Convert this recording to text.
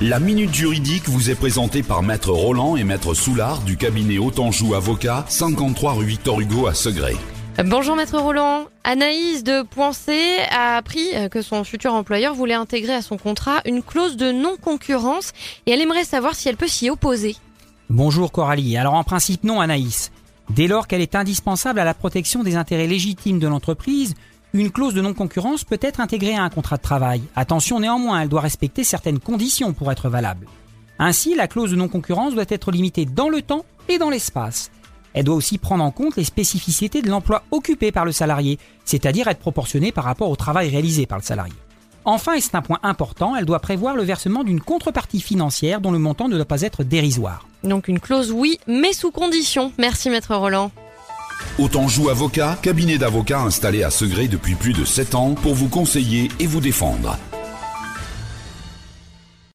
La Minute Juridique vous est présentée par Maître Roland et Maître Soulard du cabinet Autanjou Avocat, 53 rue Victor Hugo à Segré. Bonjour Maître Roland. Anaïs de Poincé a appris que son futur employeur voulait intégrer à son contrat une clause de non-concurrence et elle aimerait savoir si elle peut s'y opposer. Bonjour Coralie. Alors en principe non Anaïs. Dès lors qu'elle est indispensable à la protection des intérêts légitimes de l'entreprise, une clause de non-concurrence peut être intégrée à un contrat de travail. Attention néanmoins, elle doit respecter certaines conditions pour être valable. Ainsi, la clause de non-concurrence doit être limitée dans le temps et dans l'espace. Elle doit aussi prendre en compte les spécificités de l'emploi occupé par le salarié, c'est-à-dire être proportionnée par rapport au travail réalisé par le salarié. Enfin, et c'est un point important, elle doit prévoir le versement d'une contrepartie financière dont le montant ne doit pas être dérisoire. Donc une clause oui, mais sous condition. Merci Maître Roland. Autanjou Avocat, cabinet d'avocats installé à Segré depuis plus de 7 ans pour vous conseiller et vous défendre.